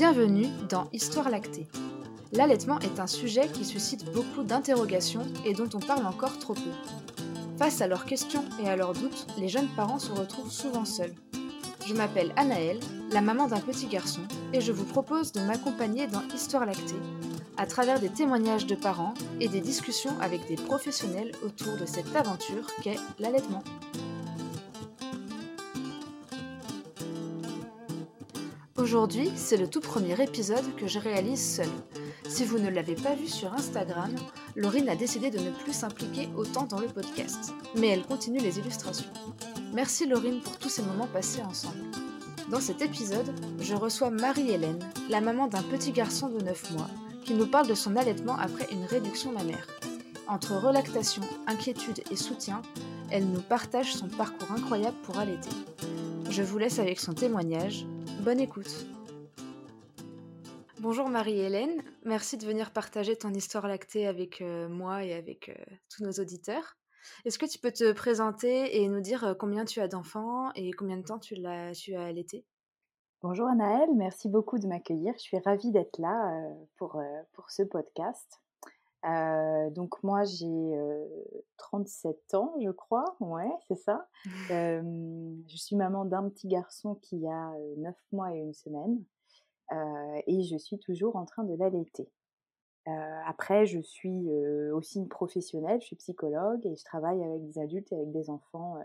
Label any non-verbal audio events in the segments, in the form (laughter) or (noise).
Bienvenue dans Histoire lactée. L'allaitement est un sujet qui suscite beaucoup d'interrogations et dont on parle encore trop peu. Face à leurs questions et à leurs doutes, les jeunes parents se retrouvent souvent seuls. Je m'appelle Anaëlle, la maman d'un petit garçon, et je vous propose de m'accompagner dans Histoire lactée, à travers des témoignages de parents et des discussions avec des professionnels autour de cette aventure qu'est l'allaitement. Aujourd'hui, c'est le tout premier épisode que je réalise seule. Si vous ne l'avez pas vu sur Instagram, Laurine a décidé de ne plus s'impliquer autant dans le podcast, mais elle continue les illustrations. Merci Laurine pour tous ces moments passés ensemble. Dans cet épisode, je reçois Marie-Hélène, la maman d'un petit garçon de 9 mois, qui nous parle de son allaitement après une réduction mammaire. Entre relactation, inquiétude et soutien, elle nous partage son parcours incroyable pour allaiter. Je vous laisse avec son témoignage. Bonne écoute. Bonjour Marie-Hélène, merci de venir partager ton histoire lactée avec euh, moi et avec euh, tous nos auditeurs. Est-ce que tu peux te présenter et nous dire euh, combien tu as d'enfants et combien de temps tu, l'as, tu as allaité? Bonjour Anaëlle, merci beaucoup de m'accueillir. Je suis ravie d'être là pour, pour ce podcast. Donc moi j'ai 37 ans je crois, ouais c'est ça. (laughs) je suis maman d'un petit garçon qui a 9 mois et une semaine et je suis toujours en train de l'allaiter. après je suis aussi une professionnelle, je suis psychologue et je travaille avec des adultes et avec des enfants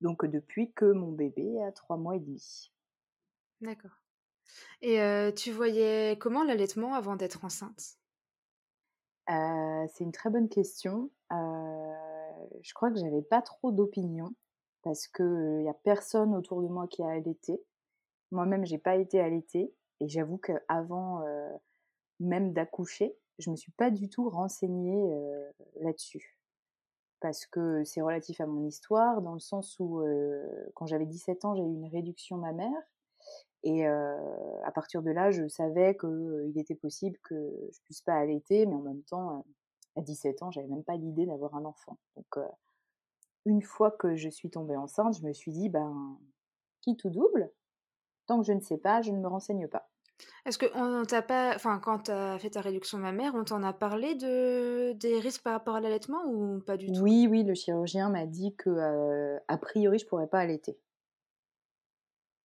donc depuis que mon bébé a 3 mois et demi. D'accord. Et tu voyais comment l'allaitement avant d'être enceinte? C'est une très bonne question. je crois que j'avais pas trop d'opinion parce qu'il n'y a personne autour de moi qui a allaité. Moi-même, j'ai pas été allaitée et j'avoue qu'avant même d'accoucher, je me suis pas du tout renseignée là-dessus. Parce que c'est relatif à mon histoire, dans le sens où quand j'avais 17 ans, j'ai eu une réduction mammaire et à partir de là, je savais qu'il était possible que je puisse pas allaiter, mais en même temps, à 17 ans, j'avais même pas l'idée d'avoir un enfant. Donc, une fois que je suis tombée enceinte, je me suis dit, ben, qui tout double Tant que je ne sais pas, je ne me renseigne pas. Est-ce que on t'a pas, enfin, quand tu as fait ta réduction mammaire, on t'en a parlé de des risques par rapport à l'allaitement ou pas du tout? Oui, oui, le chirurgien m'a dit que a priori, je pourrais pas allaiter.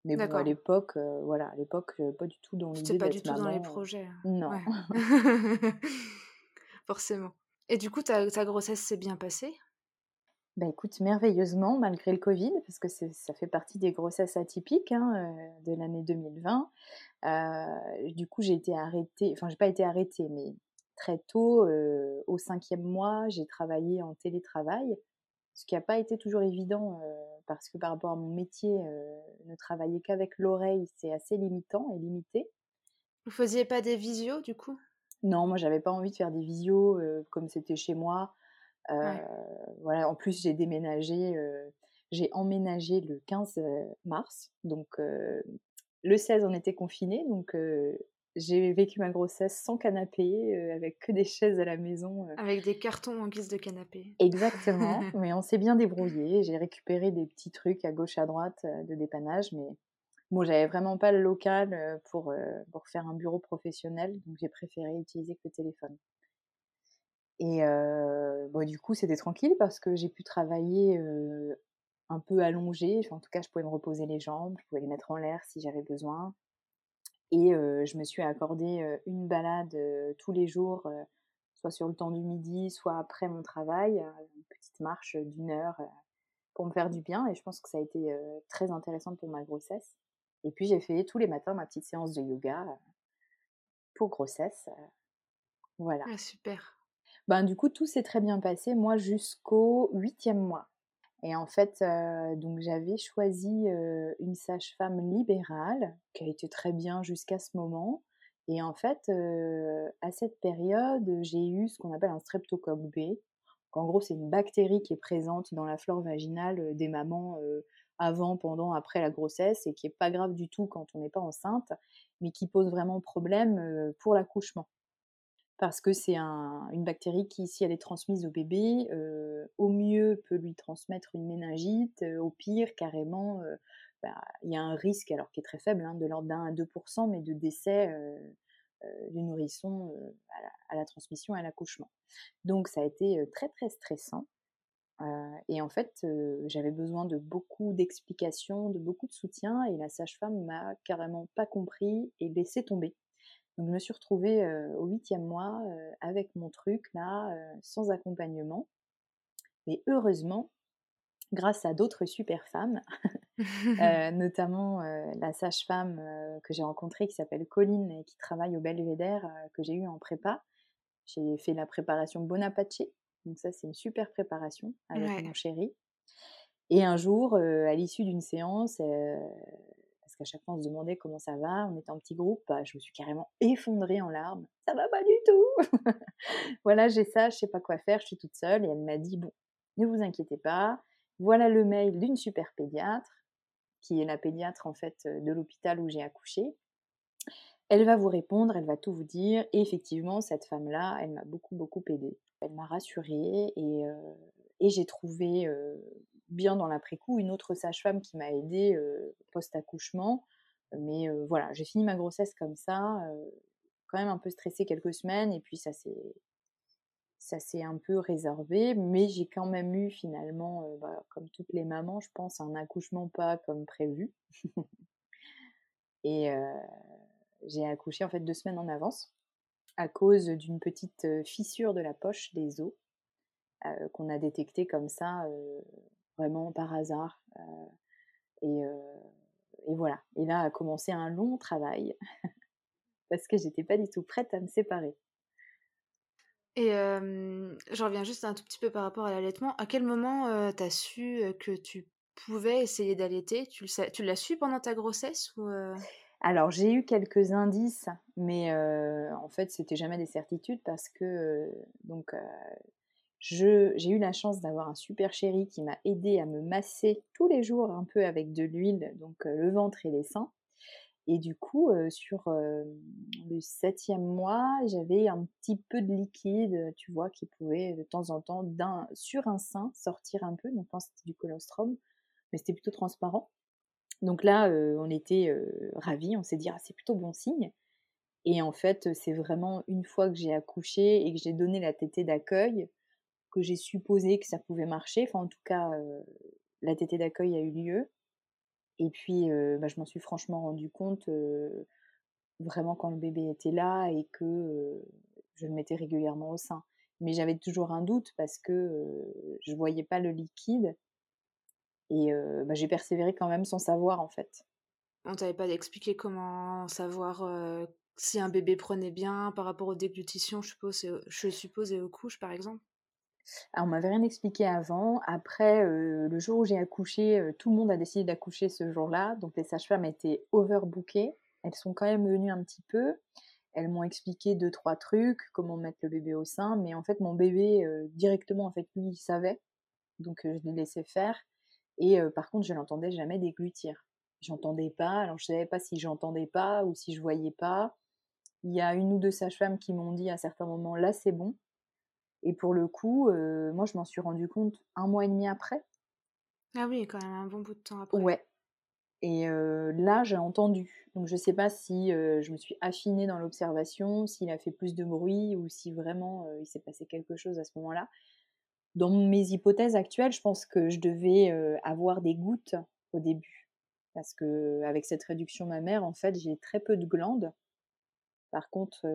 Mais bon, à l'époque, voilà, à l'époque, pas du tout dans l'idée pas du tout dans les projets. Hein. Non. (laughs) (laughs) Forcément. Et du coup, ta, ta grossesse s'est bien passée? Bah écoute, merveilleusement, malgré le Covid, parce que ça fait partie des grossesses atypiques hein, de l'année 2020. du coup, j'ai été arrêtée, enfin, j'ai pas été arrêtée, mais très tôt, au cinquième mois, j'ai travaillé en télétravail, ce qui n'a pas été toujours évident parce que par rapport à mon métier, ne travailler qu'avec l'oreille, c'est assez limitant et limité. Vous faisiez pas des visios du coup? Non, moi j'avais pas envie de faire des visios comme c'était chez moi. Voilà, en plus j'ai déménagé, j'ai emménagé le 15 mars, donc le 16 on était confiné, donc j'ai vécu ma grossesse sans canapé, avec que des chaises à la maison. Avec des cartons en guise de canapé. Exactement, (laughs) mais on s'est bien débrouillé. J'ai récupéré des petits trucs à gauche à droite de dépannage, mais bon, j'avais vraiment pas le local pour, pour faire un bureau professionnel, donc j'ai préféré utiliser que le téléphone. Et bon, du coup, c'était tranquille parce que j'ai pu travailler un peu allongé. en tout cas, je pouvais me reposer les jambes, je pouvais les mettre en l'air si j'avais besoin. Et je me suis accordé une balade tous les jours, soit sur le temps du midi, soit après mon travail, une petite marche d'une heure pour me faire du bien. Et je pense que ça a été très intéressant pour ma grossesse. Et puis j'ai fait tous les matins ma petite séance de yoga pour grossesse. Voilà. Ah, super. Ben, du coup, tout s'est très bien passé, moi, jusqu'au huitième mois. Et en fait, donc j'avais choisi une sage-femme libérale qui a été très bien jusqu'à ce moment. Et en fait, à cette période, j'ai eu ce qu'on appelle un streptocoque B. en gros, c'est une bactérie qui est présente dans la flore vaginale des mamans avant, pendant, après la grossesse et qui est pas grave du tout quand on n'est pas enceinte, mais qui pose vraiment problème pour l'accouchement parce que c'est une bactérie qui, si elle est transmise au bébé, au mieux peut lui transmettre une méningite, au pire carrément bah, il y a un risque, alors qui est très faible, hein, de l'ordre d'un à 2%, mais de décès du nourrisson à la, transmission et à l'accouchement. Donc ça a été très très stressant. et en fait, j'avais besoin de beaucoup d'explications, de beaucoup de soutien, et la sage-femme m'a carrément pas compris et laissé tomber. Donc je me suis retrouvée au huitième mois avec mon truc là, sans accompagnement. Mais heureusement, grâce à d'autres super femmes, (laughs) (laughs) notamment la sage-femme que j'ai rencontrée qui s'appelle Colline et qui travaille au Belvédère, que j'ai eu en prépa. J'ai fait la préparation Bonaparte, donc ça c'est une super préparation avec mon chéri. Et un jour, à l'issue d'une séance, qu'à chaque fois on se demandait comment ça va, on était en petit groupe, bah, je me suis carrément effondrée en larmes. Ça va pas du tout. (laughs) voilà, j'ai ça, je sais pas quoi faire, je suis toute seule. Et elle m'a dit bon, ne vous inquiétez pas, voilà le mail d'une super pédiatre qui est la pédiatre en fait de l'hôpital où j'ai accouché. Elle va vous répondre, elle va tout vous dire. Et effectivement, cette femme-là, elle m'a beaucoup, beaucoup aidée. Elle m'a rassurée et, et j'ai trouvé bien dans l'après-coup une autre sage-femme qui m'a aidée post-accouchement. Mais voilà, j'ai fini ma grossesse comme ça, quand même un peu stressée quelques semaines et puis ça s'est ça un peu réservé, mais j'ai quand même eu finalement, bah, comme toutes les mamans, je pense, un accouchement pas comme prévu. et j'ai accouché en fait deux semaines en avance à cause d'une petite fissure de la poche des os qu'on a détectée comme ça, vraiment par hasard. et, et voilà. Et là a commencé un long travail (laughs) parce que j'étais pas du tout prête à me séparer. Et je reviens juste un tout petit peu par rapport à l'allaitement. À quel moment tu as su que tu pouvais essayer d'allaiter? Tu l'as su pendant ta grossesse ou Alors, j'ai eu quelques indices, mais en fait, c'était jamais des certitudes parce que donc j'ai eu la chance d'avoir un super chéri qui m'a aidé à me masser tous les jours un peu avec de l'huile, donc le ventre et les seins. Et du coup, sur le septième mois, j'avais un petit peu de liquide, tu vois, qui pouvait de temps en temps, sur un sein, sortir un peu. Donc, je pense que c'était du colostrum, mais c'était plutôt transparent. Donc là, on était ravis, on s'est dit, ah, c'est plutôt bon signe. Et en fait, c'est vraiment une fois que j'ai accouché et que j'ai donné la tétée d'accueil que j'ai supposé que ça pouvait marcher. Enfin, en tout cas, la tétée d'accueil a eu lieu. Et puis, bah, je m'en suis franchement rendu compte vraiment quand le bébé était là et que je le mettais régulièrement au sein. Mais j'avais toujours un doute parce que je voyais pas le liquide. Et bah, j'ai persévéré quand même sans savoir en fait. On t'avait pas expliqué comment savoir si un bébé prenait bien par rapport aux déglutitions, je suppose, je suppose, et aux couches par exemple? Alors, on m'avait rien expliqué avant. Après, le jour où j'ai accouché, tout le monde a décidé d'accoucher ce jour-là. Donc, les sages-femmes étaient overbookées. Elles sont quand même venues un petit peu. Elles m'ont expliqué deux, trois trucs, comment mettre le bébé au sein. Mais en fait, mon bébé, directement, en fait, lui, il savait. Donc, je l'ai laissé faire. Et par contre, je n'entendais jamais déglutir. J'entendais pas. Alors, je savais pas si j'entendais pas ou si je voyais pas. Il y a une ou deux sages-femmes qui m'ont dit à certains moments, là, c'est bon. Et pour le coup, moi, je m'en suis rendu compte un mois et demi après. Ah oui, quand même un bon bout de temps après. Ouais. Et là, j'ai entendu. Donc, je ne sais pas si je me suis affinée dans l'observation, s'il a fait plus de bruit ou si vraiment il s'est passé quelque chose à ce moment-là. Dans mes hypothèses actuelles, je pense que je devais avoir des gouttes au début. Parce que avec cette réduction mammaire, en fait, j'ai très peu de glandes. Par contre,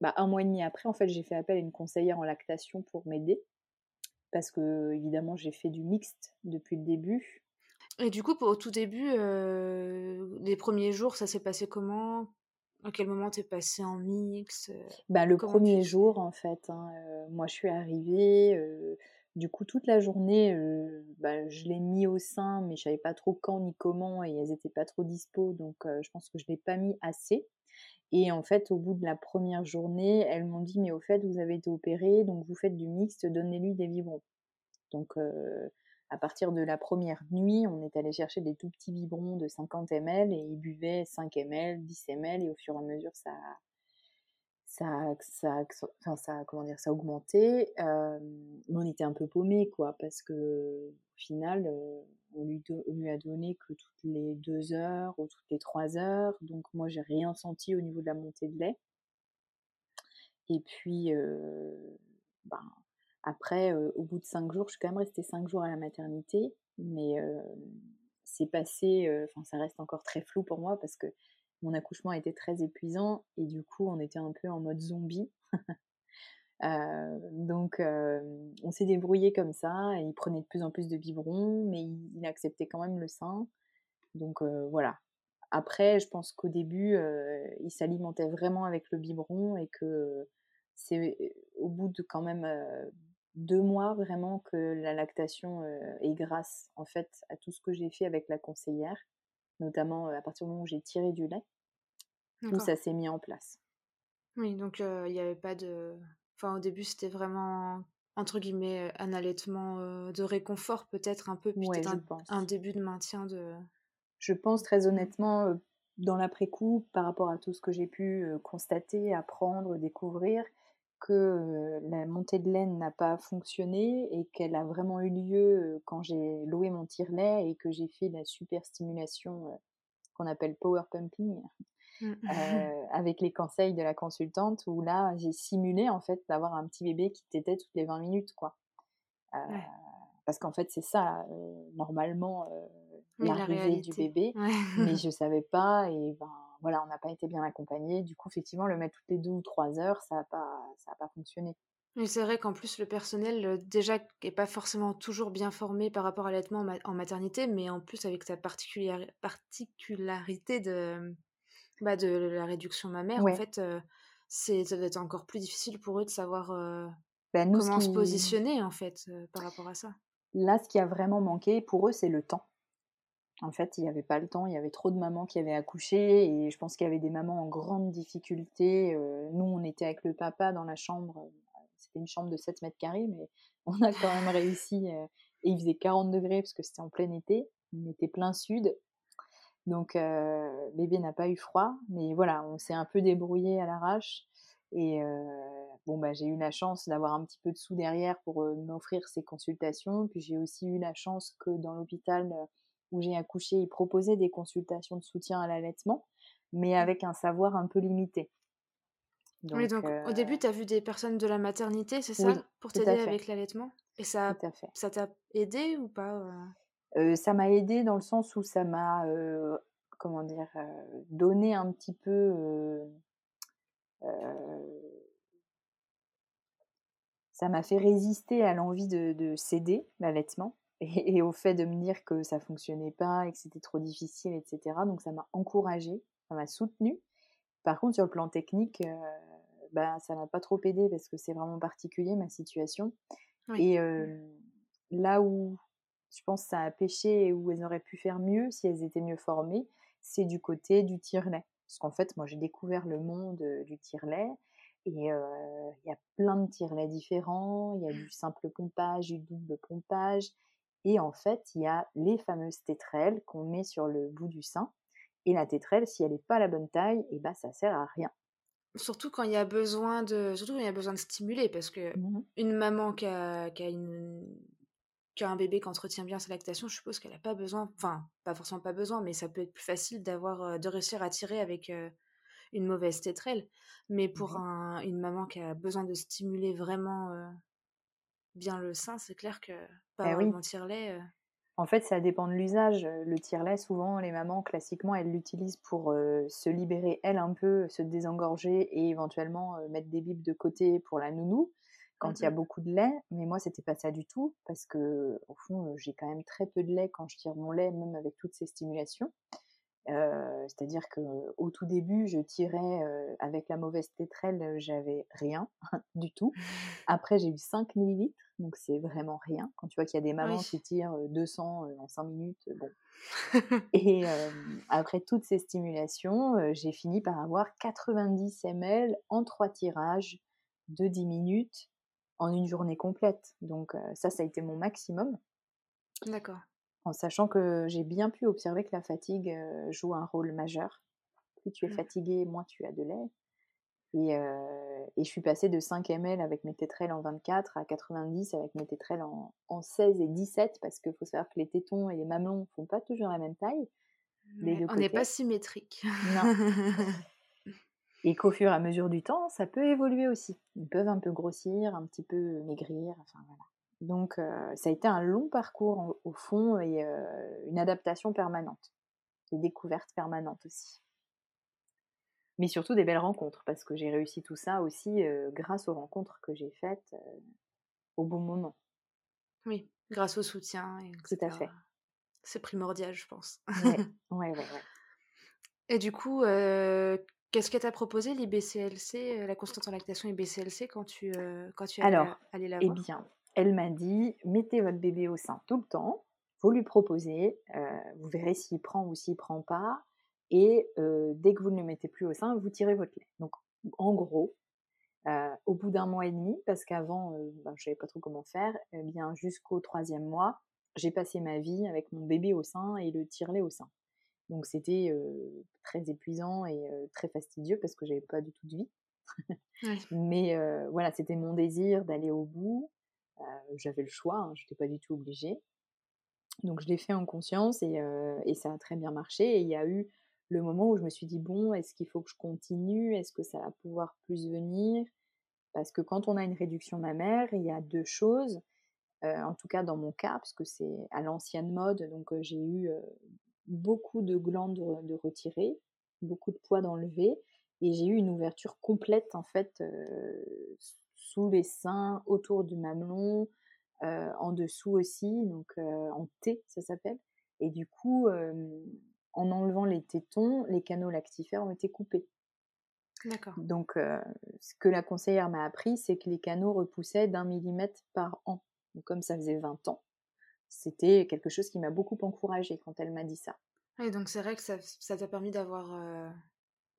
bah, un mois et demi après, en fait, j'ai fait appel à une conseillère en lactation pour m'aider. Parce que, évidemment, j'ai fait du mixte depuis le début. Et du coup, au tout début, euh, les premiers jours, ça s'est passé comment? À quel moment t'es passé en mix bah, Le premier jour, en fait. Hein, moi, je suis arrivée. du coup, toute la journée, bah, je l'ai mis au sein, mais je savais pas trop quand ni comment, et elles étaient pas trop dispo, donc je pense que je l'ai pas mis assez. Et en fait, au bout de la première journée, elles m'ont dit, mais au fait, vous avez été opéré, donc vous faites du mixte, donnez-lui des biberons. Donc, à partir de la première nuit, on est allé chercher des tout petits biberons de 50 ml et il buvait 5 ml, 10 ml, et au fur et à mesure, ça, ça, ça, ça, comment dire, ça a augmenté. mais on était un peu paumé, quoi, parce que au final, on lui, lui, a donné que toutes les deux heures ou toutes les trois heures. Donc moi, j'ai rien senti au niveau de la montée de lait. Et puis, ben, après, au bout de cinq jours, je suis quand même restée cinq jours à la maternité, mais c'est passé, enfin, ça reste encore très flou pour moi parce que mon accouchement était très épuisant et du coup, on était un peu en mode zombie. (laughs) donc, on s'est débrouillé comme ça. Et il prenait de plus en plus de biberons, mais il, acceptait quand même le sein. Donc voilà. Après, je pense qu'au début, il s'alimentait vraiment avec le biberon et que c'est au bout de quand même deux mois vraiment que la lactation est grâce en fait à tout ce que j'ai fait avec la conseillère, notamment à partir du moment où j'ai tiré du lait, où ça s'est mis en place. Oui, donc il n'y avait pas de. Enfin, au début, c'était vraiment entre guillemets un allaitement de réconfort, peut-être un peu, puis un, un, début de maintien de. Je pense très mmh. honnêtement, dans l'après-coup, par rapport à tout ce que j'ai pu constater, apprendre, découvrir, que la montée de laine n'a pas fonctionné et qu'elle a vraiment eu lieu quand j'ai loué mon tire-lait et que j'ai fait la super stimulation qu'on appelle power pumping mmh. (laughs) avec les conseils de la consultante où là j'ai simulé en fait d'avoir un petit bébé qui t'était toutes les 20 minutes quoi. Parce qu'en fait c'est ça normalement l'arrivée du bébé mais (laughs) je savais pas et ben voilà, on n'a pas été bien accompagné. Du coup, effectivement, le mettre toutes les deux ou trois heures, ça n'a pas, ça pas fonctionné. Mais c'est vrai qu'en plus, le personnel, déjà, n'est pas forcément toujours bien formé par rapport à l'allaitement en maternité, mais en plus, avec sa particularité de, bah, de la réduction mammaire, en fait, c'est, ça doit être encore plus difficile pour eux de savoir bah, comment se positionner, en fait, par rapport à ça. Là, ce qui a vraiment manqué pour eux, c'est le temps. En fait, il n'y avait pas le temps, il y avait trop de mamans qui avaient accouché et je pense qu'il y avait des mamans en grande difficulté. Euh, nous, on était avec le papa dans la chambre, euh, c'était une chambre de 7 mètres carrés, mais (laughs) on a quand même réussi. Euh, et il faisait 40 degrés parce que c'était en plein été, on était plein sud. Donc, bébé n'a pas eu froid, mais voilà, on s'est un peu débrouillé à l'arrache. Et bon, bah, j'ai eu la chance d'avoir un petit peu de sous derrière pour m'offrir ces consultations. Puis j'ai aussi eu la chance que dans l'hôpital, où j'ai accouché, ils proposaient des consultations de soutien à l'allaitement, mais mmh. avec un savoir un peu limité. Donc, oui, donc au début, euh tu as vu des personnes de la maternité, c'est ça, pour t'aider avec l'allaitement? Et ça ça t'a aidé ou pas euh? Ça m'a aidé dans le sens où ça m'a, comment dire, donné un petit peu... ça m'a fait résister à l'envie de, de céder l'allaitement et, au fait de me dire que ça fonctionnait pas et que c'était trop difficile, etc. Donc ça m'a encouragée, ça m'a soutenue. Par contre, sur le plan technique, euh, bah, ça m'a pas trop aidé parce que c'est vraiment particulier ma situation. Et euh, là où je pense que ça a pêché et où elles auraient pu faire mieux si elles étaient mieux formées, c'est du côté du tire-lait. Parce qu'en fait, moi, j'ai découvert le monde euh, du tire-lait. Et il y a plein de tire-lait différents. Il y a du simple pompage, du double pompage. Et en fait, il y a les fameuses tétrelles qu'on met sur le bout du sein. Et la tétrelle, si elle n'est pas la bonne taille, et eh ben, ça sert à rien. Surtout quand il y a besoin de, surtout quand il y a besoin de stimuler, parce que mmh une maman qui a, qui a, une, un bébé qui entretient bien sa lactation, je suppose qu'elle n'a pas besoin, enfin, pas forcément pas besoin, mais ça peut être plus facile d'avoir, euh, de réussir à tirer avec euh, une mauvaise tétrelle. Mais pour un, une maman qui a besoin de stimuler vraiment euh, bien le sein, c'est clair que pas eh oui. tire-lait. Euh en fait, ça dépend de l'usage. Le tire-lait, souvent, les mamans, classiquement, elles l'utilisent pour se libérer, elle, un peu, se désengorger et éventuellement mettre des bibes de côté pour la nounou quand il y a mmh beaucoup de lait. Mais moi, c'était pas ça du tout parce que, au fond, j'ai quand même très peu de lait quand je tire mon lait, même avec toutes ces stimulations. C'est-à-dire que au tout début, je tirais avec la mauvaise tétrelle, j'avais rien (laughs) du tout. Après, j'ai eu 5 millilitres, donc c'est vraiment rien. Quand tu vois qu'il y a des mamans qui tirent 200 en 5 minutes, bon. (laughs) Et après toutes ces stimulations, j'ai fini par avoir 90 ml en 3 tirages de 10 minutes en une journée complète. Donc ça, ça a été mon maximum. D'accord en sachant que j'ai bien pu observer que la fatigue joue un rôle majeur. Plus tu es mmh. fatigué, moins tu as de lait. Et, et je suis passée de 5 ml avec mes tétrelles en 24 à 90 avec mes tétrelles en, en 16 et 17 parce qu'il faut savoir que les tétons et les mamelons ne font pas toujours la même taille. on n'est pas symétrique. Non. (laughs) et qu'au fur et à mesure du temps, ça peut évoluer aussi. Ils peuvent un peu grossir, un petit peu maigrir, enfin voilà. Donc ça a été un long parcours au fond et une adaptation permanente. Des découvertes permanentes aussi mais surtout des belles rencontres, parce que j'ai réussi tout ça aussi grâce aux rencontres que j'ai faites au bon moment. Oui, grâce au soutien. Et Tout à fait. C'est primordial, je pense. Ouais, (laughs) ouais, ouais. Et du coup, qu'est-ce qu'elle t'a proposé l'IBCLC, la constante en lactation IBCLC, quand tu, quand tu es Alors, allée la eh voir? bien, elle m'a dit, mettez votre bébé au sein tout le temps, vous lui proposez, vous verrez s'il prend ou s'il prend pas, et dès que vous ne le mettez plus au sein, vous tirez votre lait. Donc, en gros, au bout d'un mois et demi, parce qu'avant, ben, je ne savais pas trop comment faire, eh bien jusqu'au troisième mois, j'ai passé ma vie avec mon bébé au sein et le tire-lait au sein. Donc c'était très épuisant et très fastidieux parce que j'avais pas du tout de vie. (laughs) Mais voilà, c'était mon désir d'aller au bout. J'avais le choix, hein, je n'étais pas du tout obligée. Donc je l'ai fait en conscience et, et, ça a très bien marché. Il y a eu le moment où je me suis dit, bon, est-ce qu'il faut que je continue? Est-ce que ça va pouvoir plus venir? Parce que quand on a une réduction mammaire, il y a deux choses, euh, en tout cas dans mon cas, parce que c'est à l'ancienne mode, donc euh, j'ai eu euh, beaucoup de glandes de retirées, beaucoup de poids d'enlever, et j'ai eu une ouverture complète en fait sous les seins, autour du mamelon, en dessous aussi, donc en T ça s'appelle. Et du coup, en enlevant les tétons, les canaux lactifères ont été coupés. D'accord. Donc, ce que la conseillère m'a appris, c'est que les canaux repoussaient d'un millimètre par an. Donc, comme ça faisait 20 ans, c'était quelque chose qui m'a beaucoup encouragée quand elle m'a dit ça. Et donc, c'est vrai que ça, t'a permis d'avoir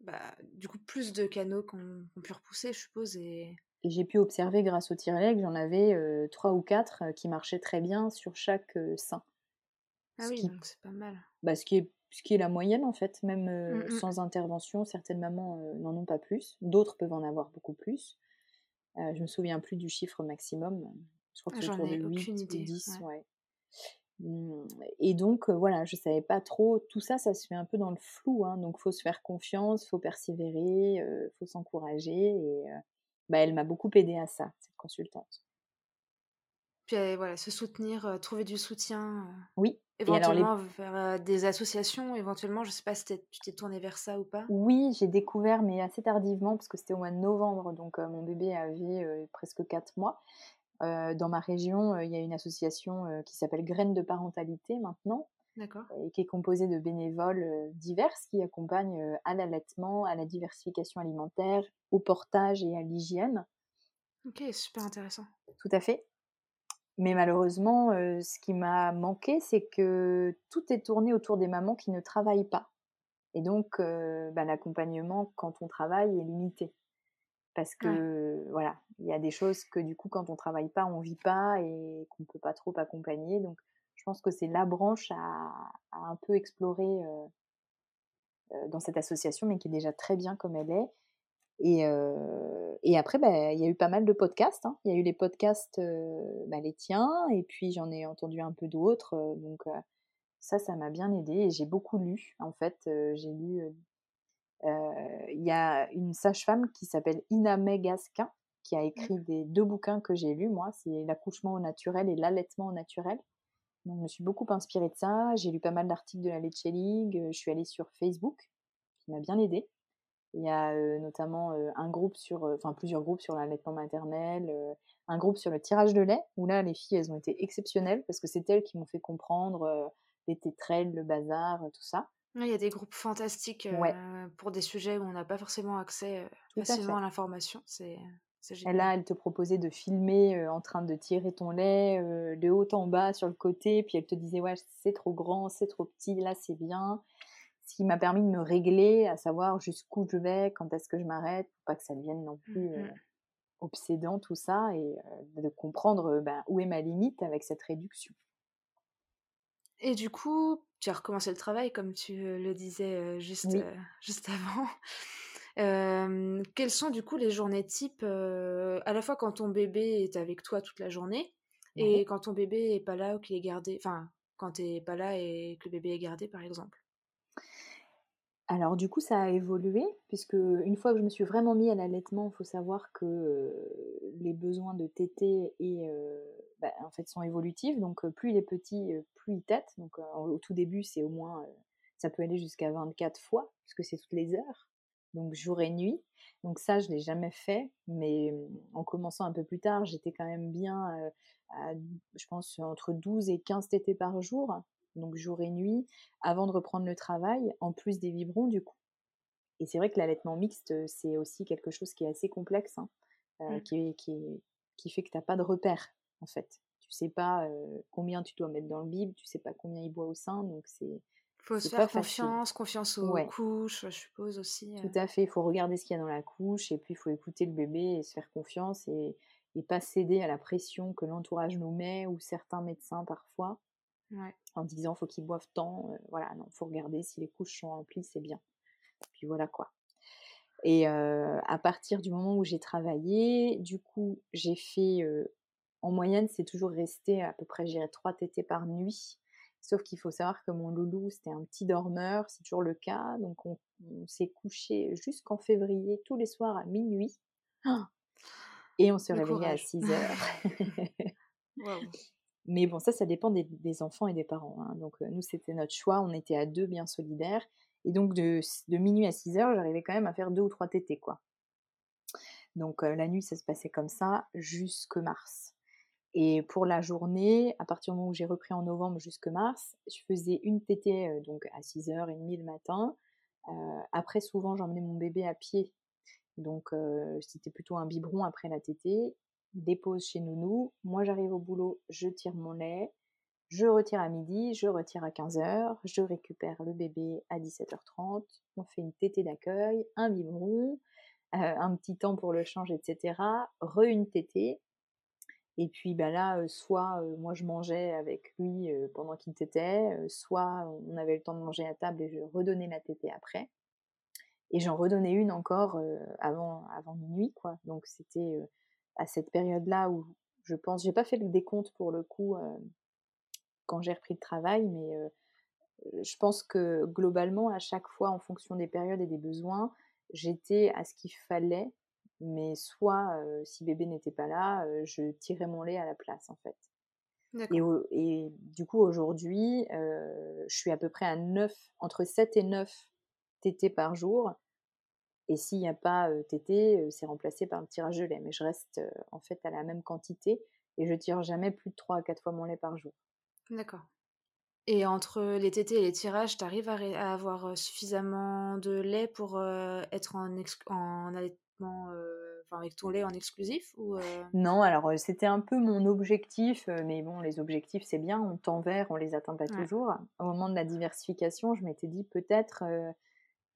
bah, du coup plus de canaux qu'on pu repousser, je suppose. Et, j'ai pu observer grâce au tire que j'en avais trois ou quatre qui marchaient très bien sur chaque sein. Ah oui, donc c'est pas mal. Bah, ce qui est ce qui est la moyenne en fait, même mmh, mmh. sans intervention, certaines mamans n'en ont pas plus, d'autres peuvent en avoir beaucoup plus. je me souviens plus du chiffre maximum, je crois que c'est autour de 8 ou 10. Ouais. Mmh, et donc voilà, je savais pas trop, tout ça, ça se fait un peu dans le flou, hein, donc faut se faire confiance, faut persévérer, faut s'encourager, et bah, elle m'a beaucoup aidé à ça, cette consultante. Puis voilà, se soutenir, trouver du soutien. Oui, Éventuellement vers des associations, éventuellement, je sais pas si tu t'es tournée vers ça ou pas. Oui, j'ai découvert, mais assez tardivement, parce que c'était au mois de novembre, donc mon bébé avait presque 4 mois. dans ma région, il y a une association qui s'appelle Graines de parentalité maintenant, et qui est composée de bénévoles divers qui accompagnent à l'allaitement, à la diversification alimentaire, au portage et à l'hygiène. Ok, super intéressant. Tout à fait. Mais malheureusement, ce qui m'a manqué, c'est que tout est tourné autour des mamans qui ne travaillent pas. Et donc, bah, l'accompagnement quand on travaille est limité. Parce que, voilà, il y a des choses que du coup, quand on travaille pas, on vit pas et qu'on ne peut pas trop accompagner. Donc, je pense que c'est la branche à, à un peu explorer dans cette association, mais qui est déjà très bien comme elle est. Et, et après, bah, il y a eu pas mal de podcasts. Hein. Il y a eu les podcasts, bah, les tiens, et puis j'en ai entendu un peu d'autres. donc ça, ça m'a bien aidé. Et j'ai beaucoup lu. En fait, j'ai lu. Il y a une sage-femme qui s'appelle Ina Gasquin, qui a mmh. écrit des deux bouquins que j'ai lus, moi. C'est L'accouchement au naturel et l'allaitement au naturel. Donc, je me suis beaucoup inspirée de ça. J'ai lu pas mal d'articles de la Leche League. Je suis allée sur Facebook, qui m'a bien aidée. Il y a notamment un groupe sur, enfin plusieurs groupes sur l'allaitement maternel, un groupe sur le tirage de lait, où là les filles elles ont été exceptionnelles parce que c'est elles qui m'ont fait comprendre les tétrelles, le bazar, tout ça. Il y a des groupes fantastiques pour des sujets où on n'a pas forcément accès facilement à, l'information. C'est et là, elle te proposait de filmer en train de tirer ton lait de haut en bas sur le côté, puis elle te disait ouais c'est trop grand, c'est trop petit, là c'est bien ce qui m'a permis de me régler, à savoir jusqu'où je vais, quand est-ce que je m'arrête, pour pas que ça devienne non mmh plus obsédant tout ça, et de comprendre ben, où est ma limite avec cette réduction. Et du coup, tu as recommencé le travail, comme tu le disais juste, (laughs) juste avant. Quelles sont du coup les journées types, à la fois quand ton bébé est avec toi toute la journée et quand ton bébé est pas là ou qu'il est gardé, enfin quand tu n'es pas là et que le bébé est gardé par exemple? Alors du coup, ça a évolué, puisque une fois que je me suis vraiment mis à l'allaitement, il faut savoir que les besoins de tété et, bah, en fait, sont évolutifs. Donc plus il est petit, plus il tète. Donc au tout début, c'est au moins, ça peut aller jusqu'à 24 fois, puisque c'est toutes les heures, donc jour et nuit. Donc ça, je l'ai jamais fait, mais en commençant un peu plus tard, j'étais quand même bien, à, je pense, entre 12 et 15 tétés par jour donc jour et nuit, avant de reprendre le travail, en plus des vibrons du coup. Et c'est vrai que l'allaitement mixte, c'est aussi quelque chose qui est assez complexe, hein, mmh. qui, qui, fait que tu n'as pas de repère, en fait. Tu sais pas combien tu dois mettre dans le bib, tu sais pas combien il boit au sein, donc c'est... faut se faire confiance, confiance aux couches, je suppose aussi. Tout à fait, il faut regarder ce qu'il y a dans la couche, et puis il faut écouter le bébé et se faire confiance, et, et pas céder à la pression que l'entourage nous met, ou certains médecins parfois en disant faut qu'ils boivent tant. voilà, non, faut regarder si les couches sont remplies, c'est bien. Puis voilà quoi. Et à partir du moment où j'ai travaillé, du coup, j'ai fait, en moyenne, c'est toujours resté à peu près, j'irais, 3 tétés par nuit. Sauf qu'il faut savoir que mon loulou, c'était un petit dormeur, c'est toujours le cas. Donc on, s'est couché jusqu'en février, tous les soirs à minuit. Et on se réveillait à 6 heures. (laughs) Mais bon, ça, ça dépend des, enfants et des parents. Hein. Donc, nous, c'était notre choix. On était à deux, bien solidaires. Et donc, de, minuit à 6 heures, j'arrivais quand même à faire deux ou trois tétés, quoi. Donc, la nuit, ça se passait comme ça jusque mars. Et pour la journée, à partir du moment où j'ai repris en novembre jusque mars, je faisais une tétée donc à 6h30 le matin. après, souvent, j'emmenais mon bébé à pied. Donc, c'était plutôt un biberon après la tétée dépose chez Nounou, moi j'arrive au boulot, je tire mon lait, je retire à midi, je retire à 15h, je récupère le bébé à 17h30, on fait une tétée d'accueil, un biberon, euh, un petit temps pour le change, etc. Re une tétée. Et puis bah là, soit moi je mangeais avec lui pendant qu'il tétait, soit on avait le temps de manger à table et je redonnais la tétée après. Et j'en redonnais une encore avant, avant minuit, quoi. Donc c'était à cette période-là où je pense, j'ai pas fait le décompte pour le coup quand j'ai repris le travail, mais je pense que globalement, à chaque fois, en fonction des périodes et des besoins, j'étais à ce qu'il fallait, mais soit si bébé n'était pas là, je tirais mon lait à la place en fait. Et, et, du coup, aujourd'hui, je suis à peu près à 9, entre 7 et 9 TT par jour, et s'il n'y a pas tété, c'est remplacé par un tirage de lait. Mais je reste en fait à la même quantité et je tire jamais plus de 3 à 4 fois mon lait par jour. D'accord. Et entre les tétés et les tirages, tu arrives à, avoir suffisamment de lait pour être en, en allaitement, avec ton lait en exclusif ou Non, alors c'était un peu mon objectif, mais bon, les objectifs c'est bien, on tend vers, on les atteint pas toujours. Au moment de la diversification, je m'étais dit peut-être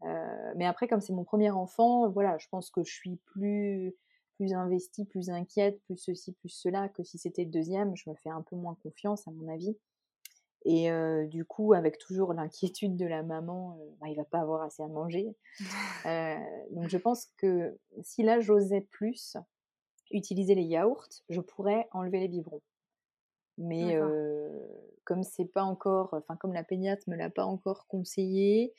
euh, mais après, comme c'est mon premier enfant, voilà, je pense que je suis plus plus investie, plus inquiète, plus ceci, plus cela, que si c'était le deuxième, je me fais un peu moins confiance à mon avis. Et euh, du coup, avec toujours l'inquiétude de la maman, euh, bah, il va pas avoir assez à manger. (laughs) donc je pense que si là j'osais plus utiliser les yaourts, je pourrais enlever les biberons. Mais comme c'est pas encore, enfin comme la péniate me l'a pas encore conseillé,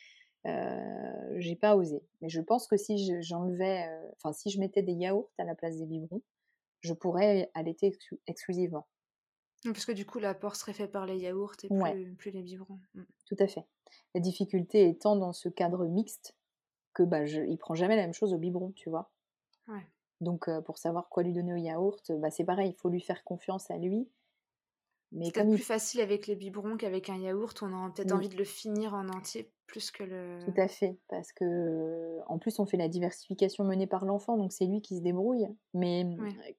j'ai pas osé. Mais je pense que si j'enlevais, enfin si je mettais des yaourts à la place des biberons, je pourrais allaiter exclusivement. Parce que du coup, l'apport serait fait par les yaourts et plus, plus les biberons. Mmh. Tout à fait. La difficulté étant dans ce cadre mixte que bah, je, il prend jamais la même chose au biberon, tu vois? Ouais. Donc, euh, pour savoir quoi lui donner au yaourt, bah, c'est pareil, il faut lui faire confiance à lui mais c'est plus facile avec les biberons qu'avec un yaourt. On a peut-être envie de le finir en entier plus que le. Tout à fait, parce que en plus on fait la diversification menée par l'enfant, donc c'est lui qui se débrouille. Mais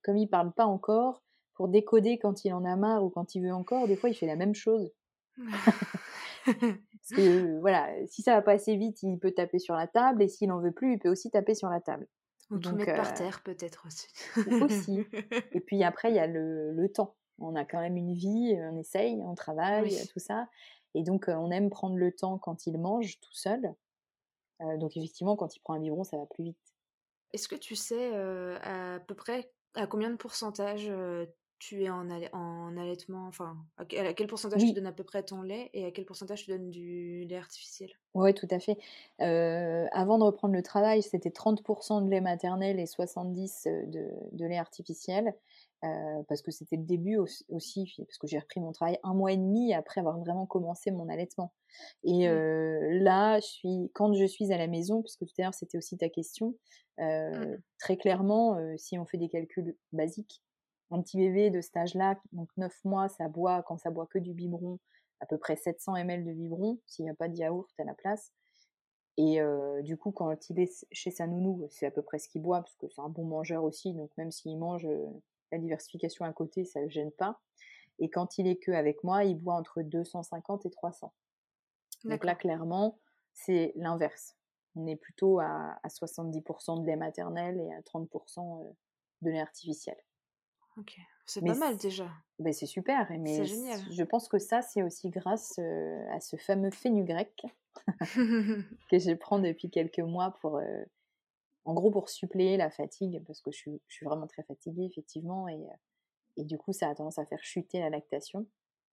comme il parle pas encore, pour décoder quand il en a marre ou quand il veut encore, des fois il fait la même chose. parce que voilà, si ça va pas assez vite, il peut taper sur la table, et s'il en veut plus, il peut aussi taper sur la table. Ou tout mettre par terre peut-être aussi. aussi. Et (laughs) puis après il y a le, le temps on a quand même une vie, on essaye, on travaille, tout ça. Et donc, on aime prendre le temps quand il mange tout seul. donc effectivement, quand il prend un biberon, ça va plus vite. Est-ce que tu sais à peu près à combien de pourcentage tu es en, en allaitement Enfin, à quel pourcentage tu donnes à peu près ton lait et à quel pourcentage tu donnes du lait artificiel? Oui, tout à fait. avant de reprendre le travail, c'était 30% de lait maternel et 70% de, de lait artificiel. parce que c'était le début aussi, parce que j'ai repris mon travail un mois et demi après avoir vraiment commencé mon allaitement. Et là, je suis, quand je suis à la maison, parce que tout à l'heure c'était aussi ta question, mmh. très clairement, si on fait des calculs basiques, un petit bébé de cet âge-là, donc 9 mois, ça boit, quand ça boit que du biberon, à peu près 700 ml de biberon, s'il n'y a pas de yaourt à la place. Et du coup, quand il est chez sa nounou, c'est à peu près ce qu'il boit, parce que c'est un bon mangeur aussi, donc même s'il mange la diversification à côté, ça ne le gêne pas. Et quand il est que avec moi, il boit entre 250 et 300. Donc là, clairement, c'est l'inverse. On est plutôt à, à 70% de lait maternel et à 30% de lait artificiel. Ok, c'est pas mal déjà. Ben c'est super, mais génial. Je pense que ça, c'est aussi grâce à ce fameux fenugrec (laughs) que je prends depuis quelques mois pour, en gros, pour suppléer la fatigue, parce que je suis, je suis vraiment très fatiguée, effectivement, et, et, du coup, ça a tendance à faire chuter la lactation.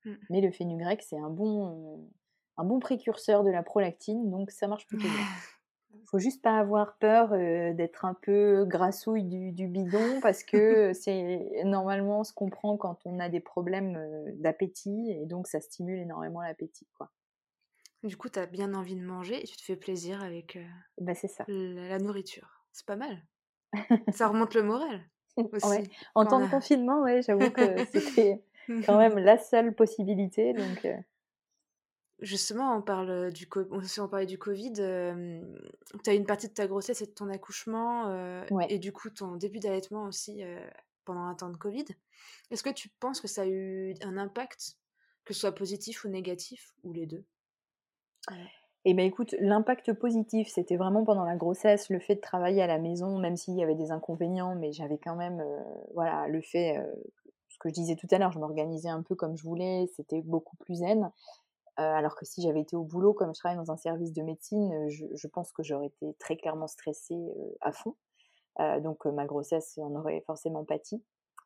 Mmh. Mais le fenugrec, c'est un bon, un bon précurseur de la prolactine, donc ça marche plutôt bien. (laughs) faut juste pas avoir peur d'être un peu grassouille du, bidon (laughs) parce que c'est normalement ce qu'on prend quand on a des problèmes d'appétit et donc ça stimule énormément l'appétit quoi. Du coup, tu as bien envie de manger et tu te fais plaisir avec bah, c'est ça. La, nourriture. C'est pas mal. (laughs) ça remonte le moral. Aussi, En temps de confinement, ouais, j'avoue que c'était (laughs) quand même la seule possibilité. Donc, Justement, on parle du si on parlait du Covid, tu as une partie de ta grossesse et de ton accouchement, et du coup ton début d'allaitement aussi pendant un temps de Covid. Est-ce que tu penses que ça a eu un impact, que ce soit positif ou négatif, ou les deux? Eh bien écoute, l'impact positif, c'était vraiment pendant la grossesse, le fait de travailler à la maison, même s'il y avait des inconvénients, mais j'avais quand même, voilà, le fait, ce que je disais tout à l'heure, je m'organisais un peu comme je voulais, c'était beaucoup plus zen. Euh, alors que si j'avais été au boulot, comme je travaille dans un service de médecine, euh, je, pense que j'aurais été très clairement stressée euh, à fond. donc ma grossesse en aurait forcément pâti.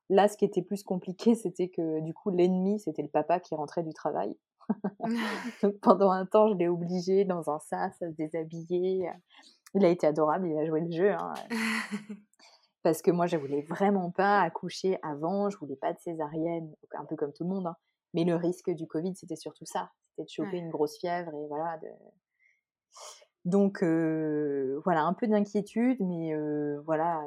Là, ce qui était plus compliqué, (laughs) c'était que du coup, l'ennemi, c'était le papa qui rentrait du travail. (laughs) donc pendant un temps, je l'ai obligé dans un sas à se déshabiller. Il a été adorable, il a joué le jeu. Hein. (laughs) Parce que moi, je voulais vraiment pas accoucher avant, je voulais pas de césarienne, un peu comme tout le monde. Hein. Mais le risque du Covid, c'était surtout ça de choper une grosse fièvre et voilà. Donc voilà, un peu d'inquiétude, mais voilà,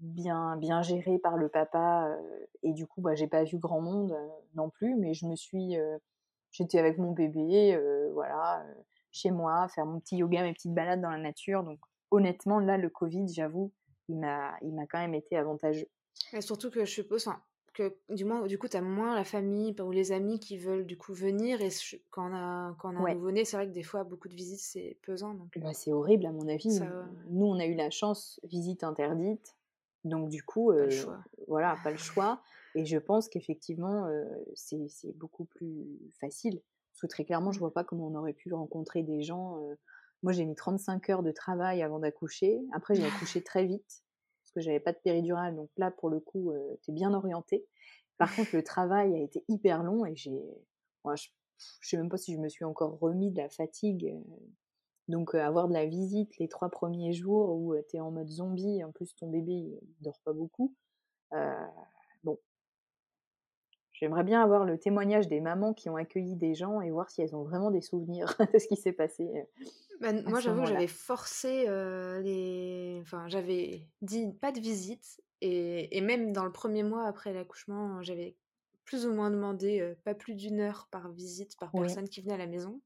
bien, bien géré par le papa. et du coup, bah, j'ai pas vu grand monde non plus, mais je me suis. J'étais avec mon bébé, voilà, chez moi, faire mon petit yoga, mes petites balades dans la nature. Donc honnêtement, là, le Covid, j'avoue, il m'a quand même été avantageux. Et surtout que je suppose, du moins, du coup, tu as moins la famille ou les amis qui veulent du coup venir. Et quand on a, quand on a un nouveau-né, c'est vrai que des fois, beaucoup de visites, c'est pesant. Donc... Bah, c'est horrible, à mon avis. Nous, on a eu la chance, visite interdite. Donc, du coup, pas voilà, pas le choix. (laughs) Et je pense qu'effectivement, c'est beaucoup plus facile. Parce que très clairement, je vois pas comment on aurait pu rencontrer des gens. Moi, j'ai mis 35 heures de travail avant d'accoucher. Après, j'ai accouché très vite que j'avais pas de péridurale. Donc là, pour le coup, euh, tu es bien orienté. Par contre, le (laughs) travail a été hyper long et j'ai. Moi, je, sais même pas si je me suis encore remis de la fatigue. Donc, euh, avoir de la visite les trois premiers jours où euh, tu es en mode zombie, en plus ton bébé il dort pas beaucoup. bon. J'aimerais bien avoir le témoignage des mamans qui ont accueilli des gens et voir si elles ont vraiment des souvenirs (laughs) de ce qui s'est passé. Bah, moi, j'avoue que j'avais forcé les. Enfin, j'avais dit pas de visite. Et, et, même dans le premier mois après l'accouchement, j'avais plus ou moins demandé pas plus d'une heure par visite par personne qui venait à la maison.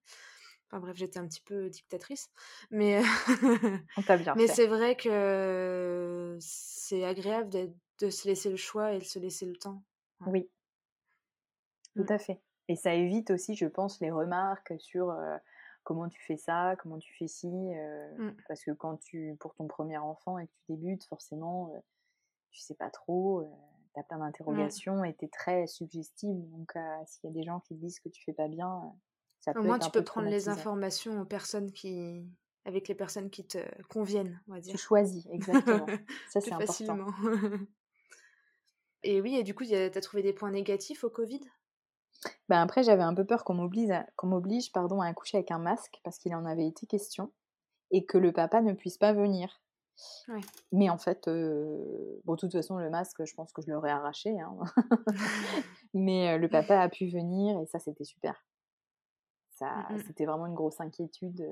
Enfin bref, j'étais un petit peu dictatrice. Mais, (laughs) mais c'est vrai que c'est agréable de se laisser le choix et de se laisser le temps. Oui, tout mmh. à fait. Et ça évite aussi, je pense, les remarques sur comment tu fais ça, comment tu fais ci. Mmh. Parce que quand tu, pour ton premier enfant et que tu débutes, forcément, tu sais pas trop, tu as plein d'interrogations et tu es très suggestible. Donc, s'il y a des gens qui te disent que tu fais pas bien, ça peut Au moins, tu peux prendre les informations aux personnes qui, avec les personnes qui te conviennent, on va dire. Tu choisis, exactement. (laughs) Ça, c'est important. (laughs) et oui, et du coup, tu as trouvé des points négatifs au Covid? Ben après, j'avais un peu peur qu'on m'oblige, à, qu'on m'oblige pardon, à accoucher avec un masque parce qu'il en avait été question et que le papa ne puisse pas venir. Mais en fait, bon, de toute façon, le masque, je pense que je l'aurais arraché. Hein. (laughs) (laughs) Mais le papa a pu venir et ça, c'était super. Ça, mmh c'était vraiment une grosse inquiétude.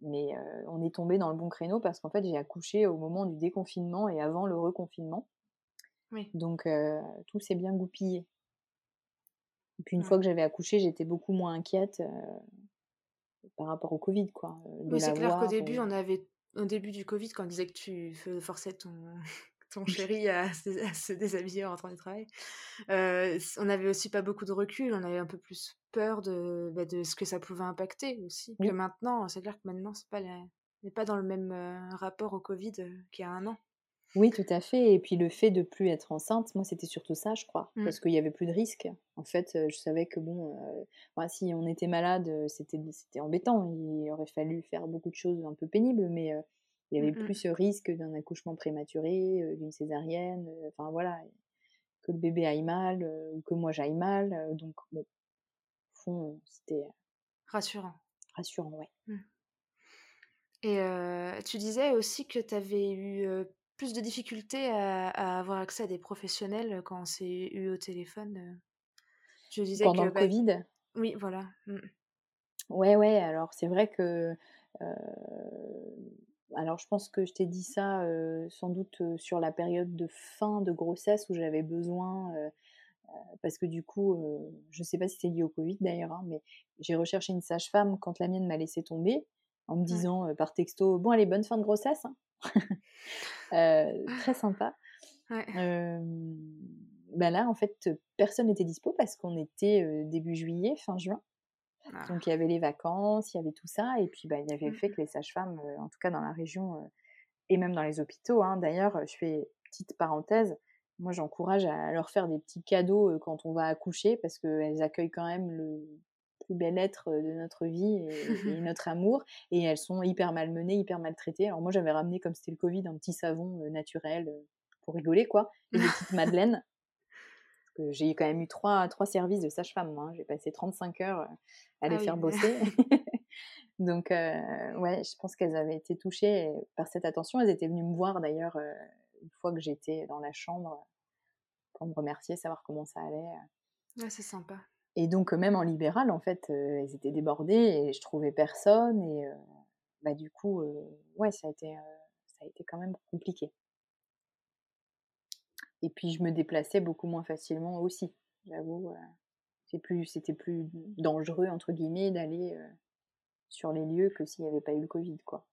mais on est tombé dans le bon créneau parce qu'en fait, j'ai accouché au moment du déconfinement et avant le reconfinement. Donc, tout s'est bien goupillé. Et puis, une fois que j'avais accouché, j'étais beaucoup moins inquiète par rapport au Covid, quoi. oui, c'est clair qu'au début, on avait au début du Covid, quand on disait que tu forçais ton, (laughs) ton (laughs) chéri (laughs) à, se déshabiller en rentrant du travail, euh, on n'avait aussi pas beaucoup de recul, on avait un peu plus peur de, bah, de ce que ça pouvait impacter aussi. Que maintenant, c'est clair que maintenant, c'est pas n'est pas dans le même euh, rapport au Covid euh, qu'il y a un an. Oui, tout à fait. Et puis le fait de plus être enceinte, moi, c'était surtout ça, je crois, mmh. parce qu'il y avait plus de risques. En fait, je savais que bon, si on était malade, c'était c'était embêtant. Il aurait fallu faire beaucoup de choses un peu pénibles, mais il y avait mmh plus ce risque d'un accouchement prématuré, d'une césarienne, enfin voilà, que le bébé aille mal ou que moi j'aille mal. donc bon, au fond, c'était rassurant. Rassurant, ouais. Mmh. Et tu disais aussi que tu avais eu plus de difficultés à, avoir accès à des professionnels quand on s'est eu au téléphone Je disais Pendant le bah Covid? Oui, voilà. Mmh. Ouais, ouais, alors c'est vrai que. alors je pense que je t'ai dit ça sans doute sur la période de fin de grossesse où j'avais besoin. parce que du coup, je ne sais pas si c'est lié au Covid d'ailleurs, hein, mais j'ai recherché une sage-femme quand la mienne m'a laissé tomber en me disant par texto Bon, allez, bonne fin de grossesse. Hein. (laughs) Euh, très sympa. bah là, en fait, personne n'était dispo parce qu'on était début juillet, fin juin. Ah. Donc il y avait les vacances, il y avait tout ça, et puis bah, il y avait le fait mmh. que les sages-femmes, en tout cas dans la région et même dans les hôpitaux, hein, d'ailleurs, je fais petite parenthèse, moi j'encourage à leur faire des petits cadeaux quand on va accoucher parce qu'elles accueillent quand même le plus bel être de notre vie (laughs) et, notre amour. Et elles sont hyper malmenées, hyper maltraitées. Alors moi, j'avais ramené, comme c'était le Covid, un petit savon naturel pour rigoler, quoi. Et des petites (laughs) madeleines. j'ai quand même eu trois, trois services de sage-femme. Hein. J'ai passé 35 heures à les ah faire bosser. (laughs) Donc, ouais, je pense qu'elles avaient été touchées par cette attention. Elles étaient venues me voir, d'ailleurs, une fois que j'étais dans la chambre, pour me remercier, savoir comment ça allait. Ouais, c'est sympa. Et donc, même en libéral, en fait, elles étaient débordées et je trouvais personne. Et bah, du coup, ouais, ça a, été, quand même compliqué. Et puis, je me déplaçais beaucoup moins facilement aussi, j'avoue. plus, c'était plus dangereux, entre guillemets, d'aller sur les lieux que s'il n'y avait pas eu le Covid, quoi.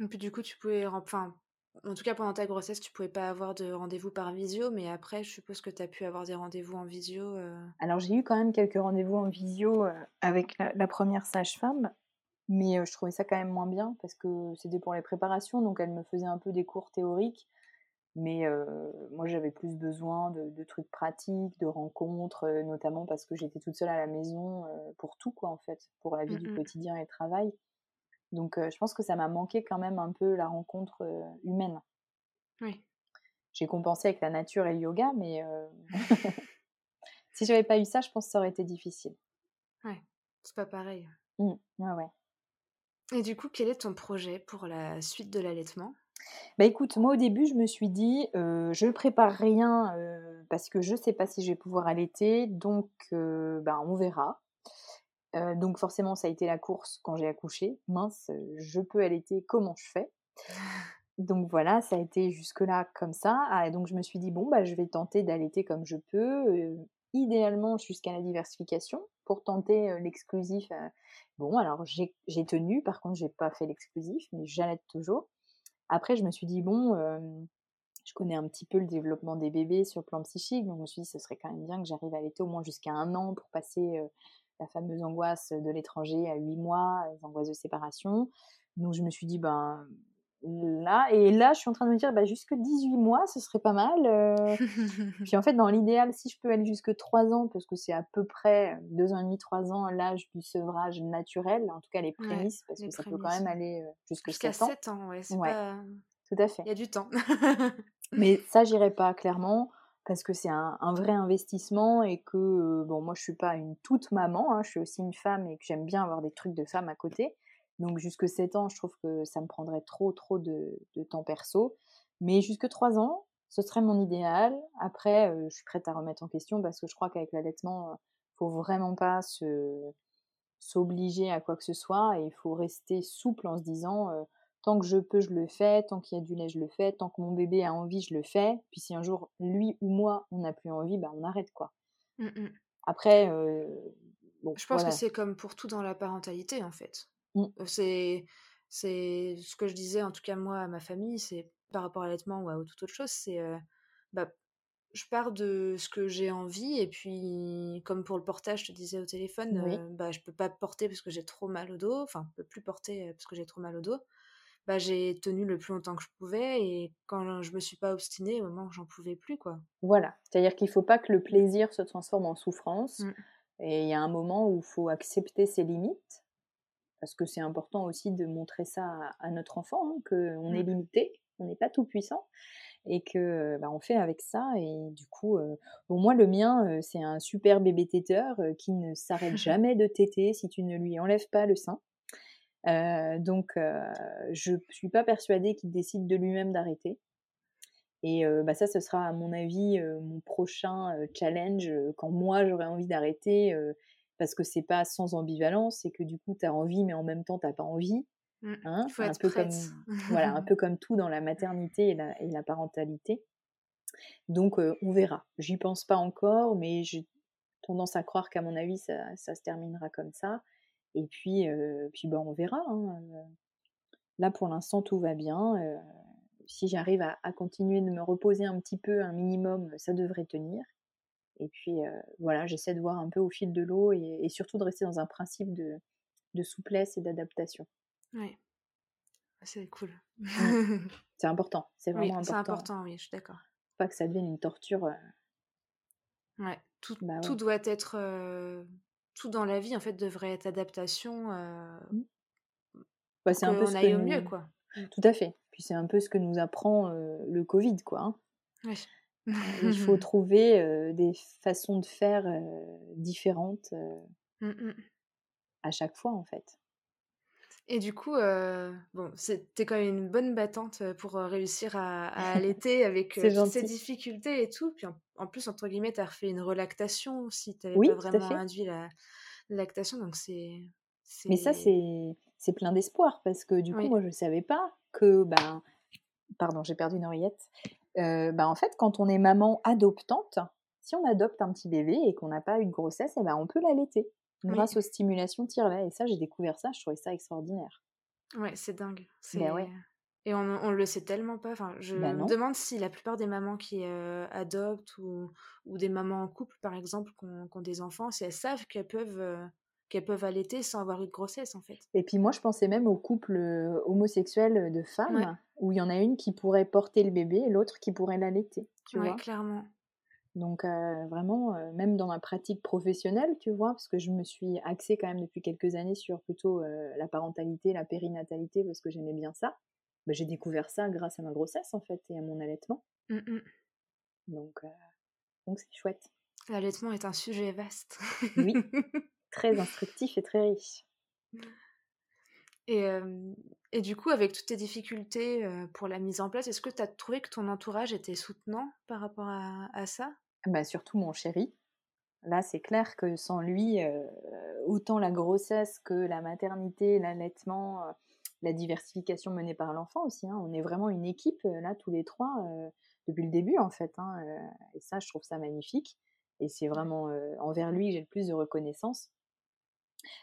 Et puis, du coup, tu pouvais, enfin, en tout cas, pendant ta grossesse, tu pouvais pas avoir de rendez-vous par visio, mais après, je suppose que tu as pu avoir des rendez-vous en visio. Euh. Alors, j'ai eu quand même quelques rendez-vous en visio euh, avec la, première sage-femme, mais euh, je trouvais ça quand même moins bien parce que c'était pour les préparations, donc elle me faisait un peu des cours théoriques. Mais moi, j'avais plus besoin de, trucs pratiques, de rencontres, notamment parce que j'étais toute seule à la maison pour tout, quoi, en fait, pour la vie du quotidien et le travail. Donc, je pense que ça m'a manqué quand même un peu la rencontre humaine. Oui. J'ai compensé avec la nature et le yoga, mais (laughs) (laughs) si j'avais pas eu ça, je pense que ça aurait été difficile. Ouais, c'est pas pareil. Mmh, ouais, ouais. Et du coup, quel est ton projet pour la suite de l'allaitement? Bah écoute, moi au début, je me suis dit, euh, je prépare rien parce que je sais pas si je vais pouvoir allaiter, donc bah, on verra donc forcément, ça a été la course quand j'ai accouché. Mince, je peux allaiter, comment je fais? (laughs) Donc voilà, ça a été jusque-là comme ça. Ah, donc je me suis dit, bon, bah, je vais tenter d'allaiter comme je peux, idéalement jusqu'à la diversification, pour tenter l'exclusif. Bon, alors j'ai tenu, par contre, j'ai pas fait l'exclusif, mais j'allaite toujours. Après, je me suis dit, bon, je connais un petit peu le développement des bébés sur le plan psychique, donc je me suis dit, ce serait quand même bien que j'arrive à allaiter au moins jusqu'à un an pour passer la fameuse angoisse de l'étranger à huit mois, les angoisses de séparation. Donc je me suis dit, ben, là, et là, je suis en train de me dire, bah, jusque 18 mois, ce serait pas mal. euh. (laughs) Puis en fait, dans l'idéal, si je peux aller jusque 3 ans, parce que c'est à peu près 2 ans et demi, 3 ans, l'âge du sevrage naturel, en tout cas les Ouais, prémices, parce les que ça peut quand même aller euh, jusque Jusqu'à 7 ans. 7 ans, ouais, c'est Ouais, pas. tout à fait. Il y a du temps. Mais (laughs) ça, j'irai pas, clairement, parce que c'est un, vrai investissement et que, euh, bon, moi, je suis pas une toute maman, hein, je suis aussi une femme et que j'aime bien avoir des trucs de femme à côté. Donc, jusque 7 ans, je trouve que ça me prendrait trop, trop de, temps perso. Mais jusque 3 ans, ce serait mon idéal. Après, euh, je suis prête à remettre en question parce que je crois qu'avec l'allaitement, euh, faut vraiment pas se s'obliger à quoi que ce soit et il faut rester souple en se disant tant que je peux, je le fais, tant qu'il y a du lait, je le fais, tant que mon bébé a envie, je le fais. Puis si un jour, lui ou moi, on n'a plus envie, bah, on arrête quoi. Mm, mm. Après, euh, bon, Je pense voilà. que c'est comme pour tout dans la parentalité, en fait. Mm. Euh, C'est, c'est ce que je disais, en tout cas moi, à ma famille, c'est par rapport à l'allaitement ou à toute autre chose, c'est, euh, bah, je pars de ce que j'ai envie et puis, comme pour le portage, je te disais au téléphone, Oui. euh, bah, je peux pas porter parce que j'ai trop mal au dos, enfin, je peux plus porter parce que j'ai trop mal au dos. Bah, j'ai tenu le plus longtemps que je pouvais et quand je me suis pas obstinée au moment où j'en pouvais plus, quoi. Voilà. C'est-à-dire qu'il ne faut pas que le plaisir se transforme en souffrance. Mm. Et il y a un moment où il faut accepter ses limites. Parce que c'est important aussi de montrer ça à, à notre enfant, hein, qu'on est Mm. limité, on n'est pas tout puissant. Et que bah, on fait avec ça. Et du coup, euh, bon, moi, le mien, euh, c'est un super bébé téteur euh, qui ne s'arrête (laughs) jamais de téter si tu ne lui enlèves pas le sein. Euh, donc, euh, je suis pas persuadée qu'il décide de lui-même d'arrêter. Et euh, bah, ça, ce sera à mon avis mon prochain challenge quand moi j'aurai envie d'arrêter, parce que c'est pas sans ambivalence, c'est que du coup tu as envie, mais en même temps t'as pas envie. Mm. Hein Il faut un être peu prête. comme (laughs) voilà, un peu comme tout dans la maternité et la, et la parentalité. Donc on verra. J'y pense pas encore, mais j'ai tendance à croire qu'à mon avis ça, ça se terminera comme ça. Et puis, puis bah, on verra. hein. Là pour l'instant tout va bien. Si j'arrive à, à continuer de me reposer un petit peu, un minimum, ça devrait tenir. Et puis voilà, j'essaie de voir un peu au fil de l'eau et, et surtout de rester dans un principe de, de souplesse et d'adaptation. Ouais. C'est cool. (laughs) C'est important, c'est oui, vraiment c'est important. important, oui, je suis d'accord. Pas que ça devienne une torture. euh, Ouais, tout, Bah doit être. euh, tout dans la vie, en fait, devrait être adaptation Mmh. euh, bah, pour c'est un peu qu'on ce aille que au mieux, quoi. Tout à fait. Puis c'est un peu ce que nous apprend euh, le Covid, quoi. hein. Il faut (laughs) trouver euh, des façons de faire différentes euh, Mm, mm. à chaque fois, en fait. Et du coup, euh, bon, t'es quand même une bonne battante pour réussir à, à (laughs) allaiter avec euh, toutes ces difficultés et tout. Puis en, en plus, entre guillemets, t'as refait une relactation si t'avais Oui, pas vraiment induit la, la lactation. Donc c'est. Mais ça, c'est- plein d'espoir parce que du coup, Oui. moi, je ne savais pas que, ben, pardon, j'ai perdu une oreillette. Euh, ben, en fait, quand on est maman adoptante, si on adopte un petit bébé et qu'on n'a pas eu de grossesse, eh ben, on peut l'allaiter Oui. grâce aux stimulations tire-lait. Et ça, j'ai découvert ça, je trouvais ça extraordinaire. Ouais, c'est dingue. Ben ouais. Et on, on le sait tellement pas. Enfin, je Ben me demande si la plupart des mamans qui euh, adoptent ou, ou des mamans en couple, par exemple, qui ont, des enfants, si elles savent qu'elles peuvent, euh, qu'elles peuvent allaiter sans avoir eu de grossesse, en fait. Et puis moi, je pensais même aux couples euh, homosexuels de femmes Ouais. où il y en a une qui pourrait porter le bébé et l'autre qui pourrait l'allaiter. Tu Ouais, vois? clairement. Donc euh, vraiment, euh, même dans ma pratique professionnelle, tu vois, parce que je me suis axée quand même depuis quelques années sur plutôt euh, la parentalité, la périnatalité, parce que j'aimais bien ça. Bah, j'ai découvert ça grâce à ma grossesse en fait et à mon allaitement. Mm, mm. Donc donc c'est chouette, L'allaitement est un sujet vaste. Oui. (laughs) très instructif et très riche. Et, et du coup, avec toutes tes difficultés pour la mise en place, est-ce que tu as trouvé que ton entourage était soutenant par rapport à, à ça? Bah, surtout mon chéri. Là, c'est clair que sans lui, euh, autant la grossesse que la maternité, l'allaitement, euh, la diversification menée par l'enfant aussi. hein, on est vraiment une équipe, euh, là, tous les trois, depuis le début, en fait. hein, et ça, je trouve ça magnifique. Et c'est vraiment envers lui que j'ai le plus de reconnaissance.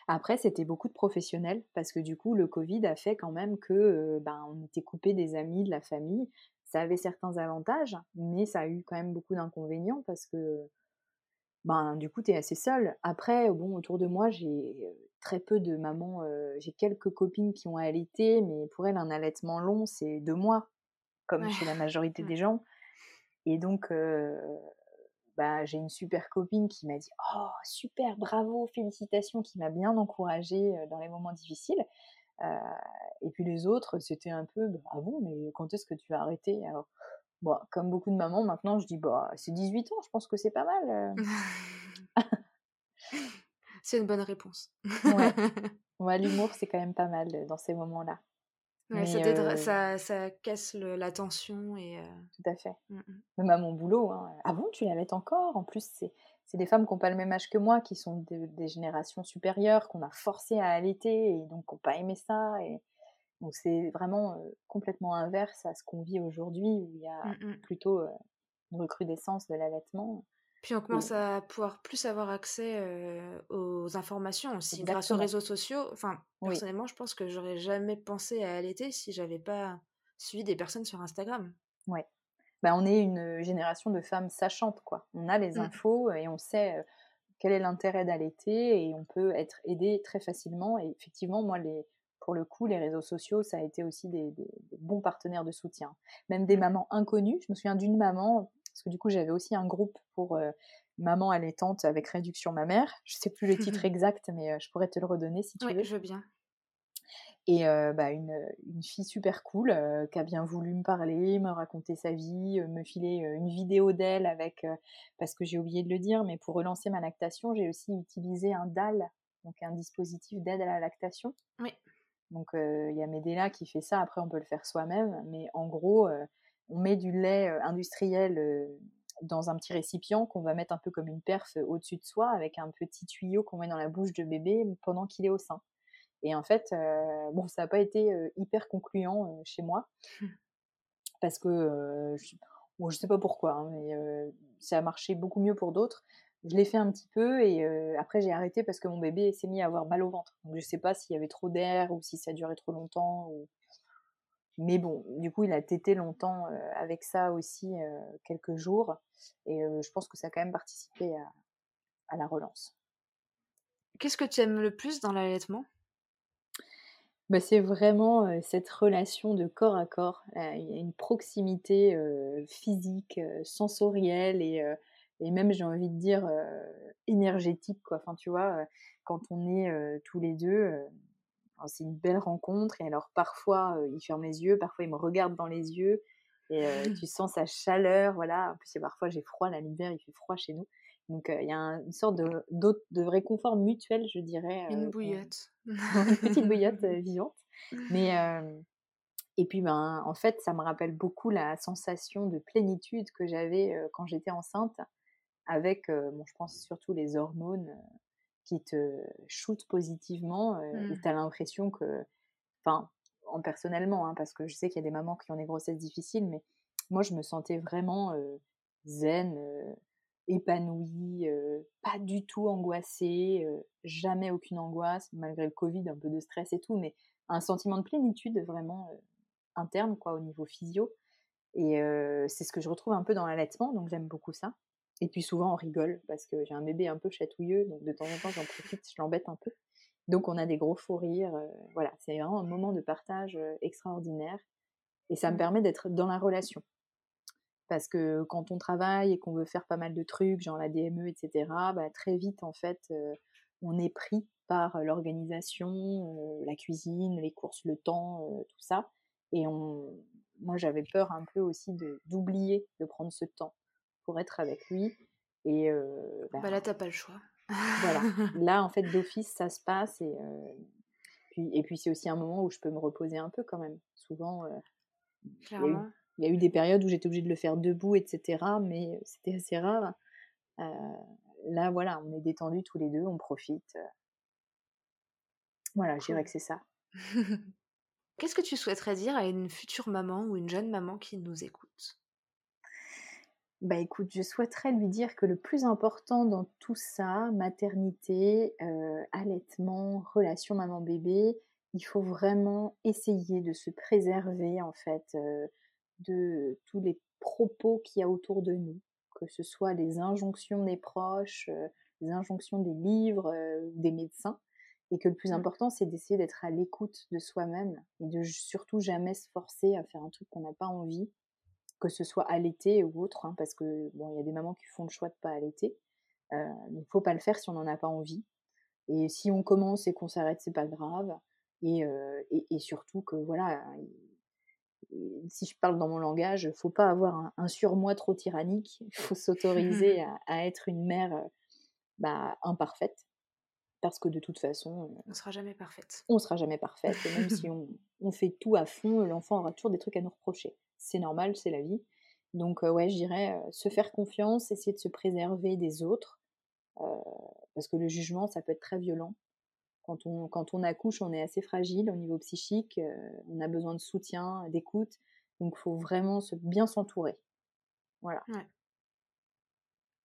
Après, c'était beaucoup de professionnels, parce que du coup, le Covid a fait quand même que ben, on était coupé des amis, de la famille. Ça avait certains avantages, mais ça a eu quand même beaucoup d'inconvénients, parce que ben, du coup, tu es assez seul. Après, bon, autour de moi, j'ai très peu de mamans. J'ai quelques copines qui ont allaité, mais pour elles, un allaitement long, c'est deux mois, comme chez la (laughs) majorité des gens. Et donc, bah, j'ai une super copine qui m'a dit Oh, super, bravo, félicitations, qui m'a bien encouragée dans les moments difficiles. Et puis les autres, c'était un peu «Bah, Ah bon, mais quand est-ce que tu vas arrêter Alors, bon, comme beaucoup de mamans, maintenant, je dis bah, C'est 18 ans, je pense que c'est pas mal. (laughs) c'est une bonne réponse. ouais. (laughs) L'humour, c'est quand même mal dans ces moments-là. ça, ça, casse la tension et. Tout à fait. Mmh Même à mon boulot. Hein. Ah bon, tu l'allaites encore? En plus, c'est des femmes qui n'ont pas le même âge que moi, qui sont des, générations supérieures, qu'on a forcé à allaiter et donc qui n'ont pas aimé ça. Et... Donc c'est vraiment complètement inverse à ce qu'on vit aujourd'hui, où il y a mmh plutôt une recrudescence de l'allaitement. Puis on commence à pouvoir plus avoir accès aux informations aussi grâce aux réseaux sociaux. Enfin, personnellement, je pense que j'aurais jamais pensé à allaiter si j'avais pas suivi des personnes sur Instagram. Ouais. Bah, on est une génération de femmes sachantes, quoi. On a les mmh. infos et on sait quel est l'intérêt d'allaiter et on peut être aidé très facilement. Et effectivement, moi, les, pour le coup, les réseaux sociaux, ça a été aussi des, des bons partenaires de soutien. Même des mamans inconnues. Je me souviens d'une maman parce que du coup, j'avais aussi un groupe pour maman allaitante avec réduction mammaire. Je sais plus le (laughs) titre exact, mais je pourrais te le redonner si tu oui, veux. je veux bien. Et bah, une, une, fille super cool qui a bien voulu me parler, me raconter sa vie, me filer une vidéo d'elle avec, parce que j'ai oublié de le dire, mais pour relancer ma lactation, j'ai aussi utilisé un DAL, donc un dispositif d'aide à la lactation. Oui. Donc il y a Medela qui fait ça, après on peut le faire soi-même, mais en gros, on met du lait industriel dans un petit récipient qu'on va mettre un peu comme une perf au-dessus de soi avec un petit tuyau qu'on met dans la bouche de bébé pendant qu'il est au sein. Et en fait, bon, ça n'a pas été hyper concluant chez moi mmh. parce que je, bon, sais pas pourquoi, hein, mais ça a marché beaucoup mieux pour d'autres. Je l'ai fait un petit peu et après j'ai arrêté parce que mon bébé s'est mis à avoir mal au ventre. Donc je sais pas s'il y avait trop d'air ou si ça durait trop longtemps. Ou... Mais bon, du coup, il a tété longtemps avec ça aussi quelques jours. Et je pense que ça a quand même participé à, la relance. Qu'est-ce que tu aimes le plus dans l'allaitement? Bah, C'est vraiment cette relation de corps à corps. il y a une proximité physique, sensorielle et, et même, j'ai envie de dire, énergétique. Quoi. Enfin, tu vois, quand on est tous les deux c'est une belle rencontre. Et alors, parfois, il ferme les yeux, parfois, il me regarde dans les yeux. Et (laughs) tu sens sa chaleur, voilà. En plus, parfois, j'ai froid, l'hiver, il fait froid chez nous. Donc, il y a une sorte de, de réconfort mutuel, je dirais. Une bouillotte. une petite bouillotte (laughs) vivante. Mais, (laughs) et puis, ben, en fait, ça me rappelle beaucoup la sensation de plénitude que j'avais quand j'étais enceinte, avec, bon, je pense surtout les hormones qui te shoot positivement et mmh. tu as l'impression que, enfin, en personnellement, hein, parce que je sais qu'il y a des mamans qui ont des grossesses difficiles, mais moi je me sentais vraiment zen, épanouie, pas du tout angoissée, jamais aucune angoisse, malgré le Covid, un peu de stress et tout, mais un sentiment de plénitude vraiment interne, quoi, au niveau physio. Et c'est ce que je retrouve un peu dans l'allaitement, donc j'aime beaucoup ça. Et puis souvent on rigole parce que j'ai un bébé un peu chatouilleux, donc de temps en temps j'en profite, je l'embête un peu. Donc on a des gros fous rires. Voilà, c'est vraiment un moment de partage extraordinaire. Et ça me mmh. permet d'être dans la relation. Parce que quand on travaille et qu'on veut faire pas mal de trucs, genre la DME, etc., bah, très vite en fait, euh, on est pris par l'organisation, la cuisine, les courses, le temps, tout ça. Et on, moi j'avais peur un peu aussi d'oublier de prendre ce temps pour être avec lui. Et bah, bah, là, t'as pas le choix. voilà. (laughs) Là, en fait, d'office, ça se passe. Et, puis, et puis, c'est aussi un moment où je peux me reposer un peu quand même. Souvent, il y, a eu des périodes où j'étais obligée de le faire debout, etc. Mais c'était assez rare. là, voilà, on est détendus tous les deux, on profite. Voilà, je dirais que c'est ça. (laughs) Qu'est-ce que tu souhaiterais dire à une future maman ou une jeune maman qui nous écoute? Bah écoute, je souhaiterais lui dire que le plus important dans tout ça, maternité, euh, allaitement, relation maman-bébé, il faut vraiment essayer de se préserver en fait euh, de tous les propos qu'il y a autour de nous, que ce soit les injonctions des proches, euh, les injonctions des livres, des médecins. Et que le plus Mmh. important, c'est d'essayer d'être à l'écoute de soi-même et de surtout jamais se forcer à faire un truc qu'on n'a pas envie, que ce soit allaiter ou autre, hein, parce que bon, il y a des mamans qui font le choix de pas allaiter. Euh, donc, faut pas le faire si on n'en a pas envie. Et si on commence et qu'on s'arrête, c'est pas grave. Et, euh, et, et, surtout que voilà, si je parle dans mon langage, faut pas avoir un, un surmoi trop tyrannique. Il faut s'autoriser (laughs) à, à, être une mère bah, imparfaite. Parce que de toute façon, on sera jamais parfaite. On sera jamais parfaite. Et même si (laughs) on, on, fait tout à fond, l'enfant aura toujours des trucs à nous reprocher. C'est normal, c'est la vie. Donc, euh, ouais, je dirais euh, se faire confiance, essayer de se préserver des autres. Euh, parce que le jugement, ça peut être très violent. Quand on, quand on accouche, on est assez fragile au niveau psychique. on a besoin de soutien, d'écoute. Donc, il faut vraiment se, bien s'entourer. Voilà. Ouais.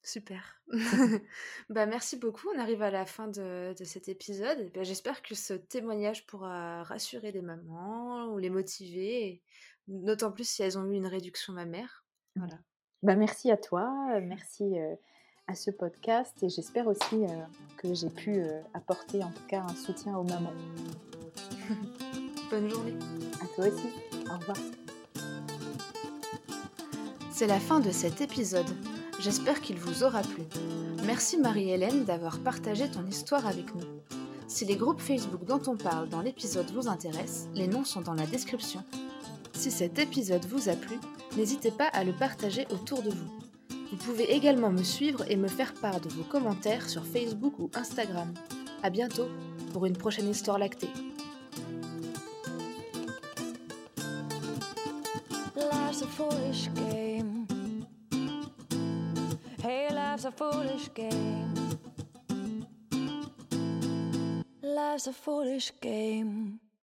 Super. (laughs) (laughs) bah, merci beaucoup. On arrive à la fin de, de cet épisode. Bah, J'espère que ce témoignage pourra rassurer des mamans ou les motiver, d'autant plus si elles ont eu une réduction mammaire. Voilà. Bah, merci à toi. Merci euh, à ce podcast et j'espère aussi euh, que j'ai pu euh, apporter en tout cas un soutien aux mamans. (laughs) Bonne journée. À toi aussi. Au revoir. C'est la fin de cet épisode. J'espère qu'il vous aura plu. Merci Marie-Hélène d'avoir partagé ton histoire avec nous. Si les groupes Facebook dont on parle dans l'épisode vous intéressent, les noms sont dans la description. Si cet épisode vous a plu, n'hésitez pas à le partager autour de vous. Vous pouvez également me suivre et me faire part de vos commentaires sur Facebook ou Instagram. A bientôt pour une prochaine histoire lactée.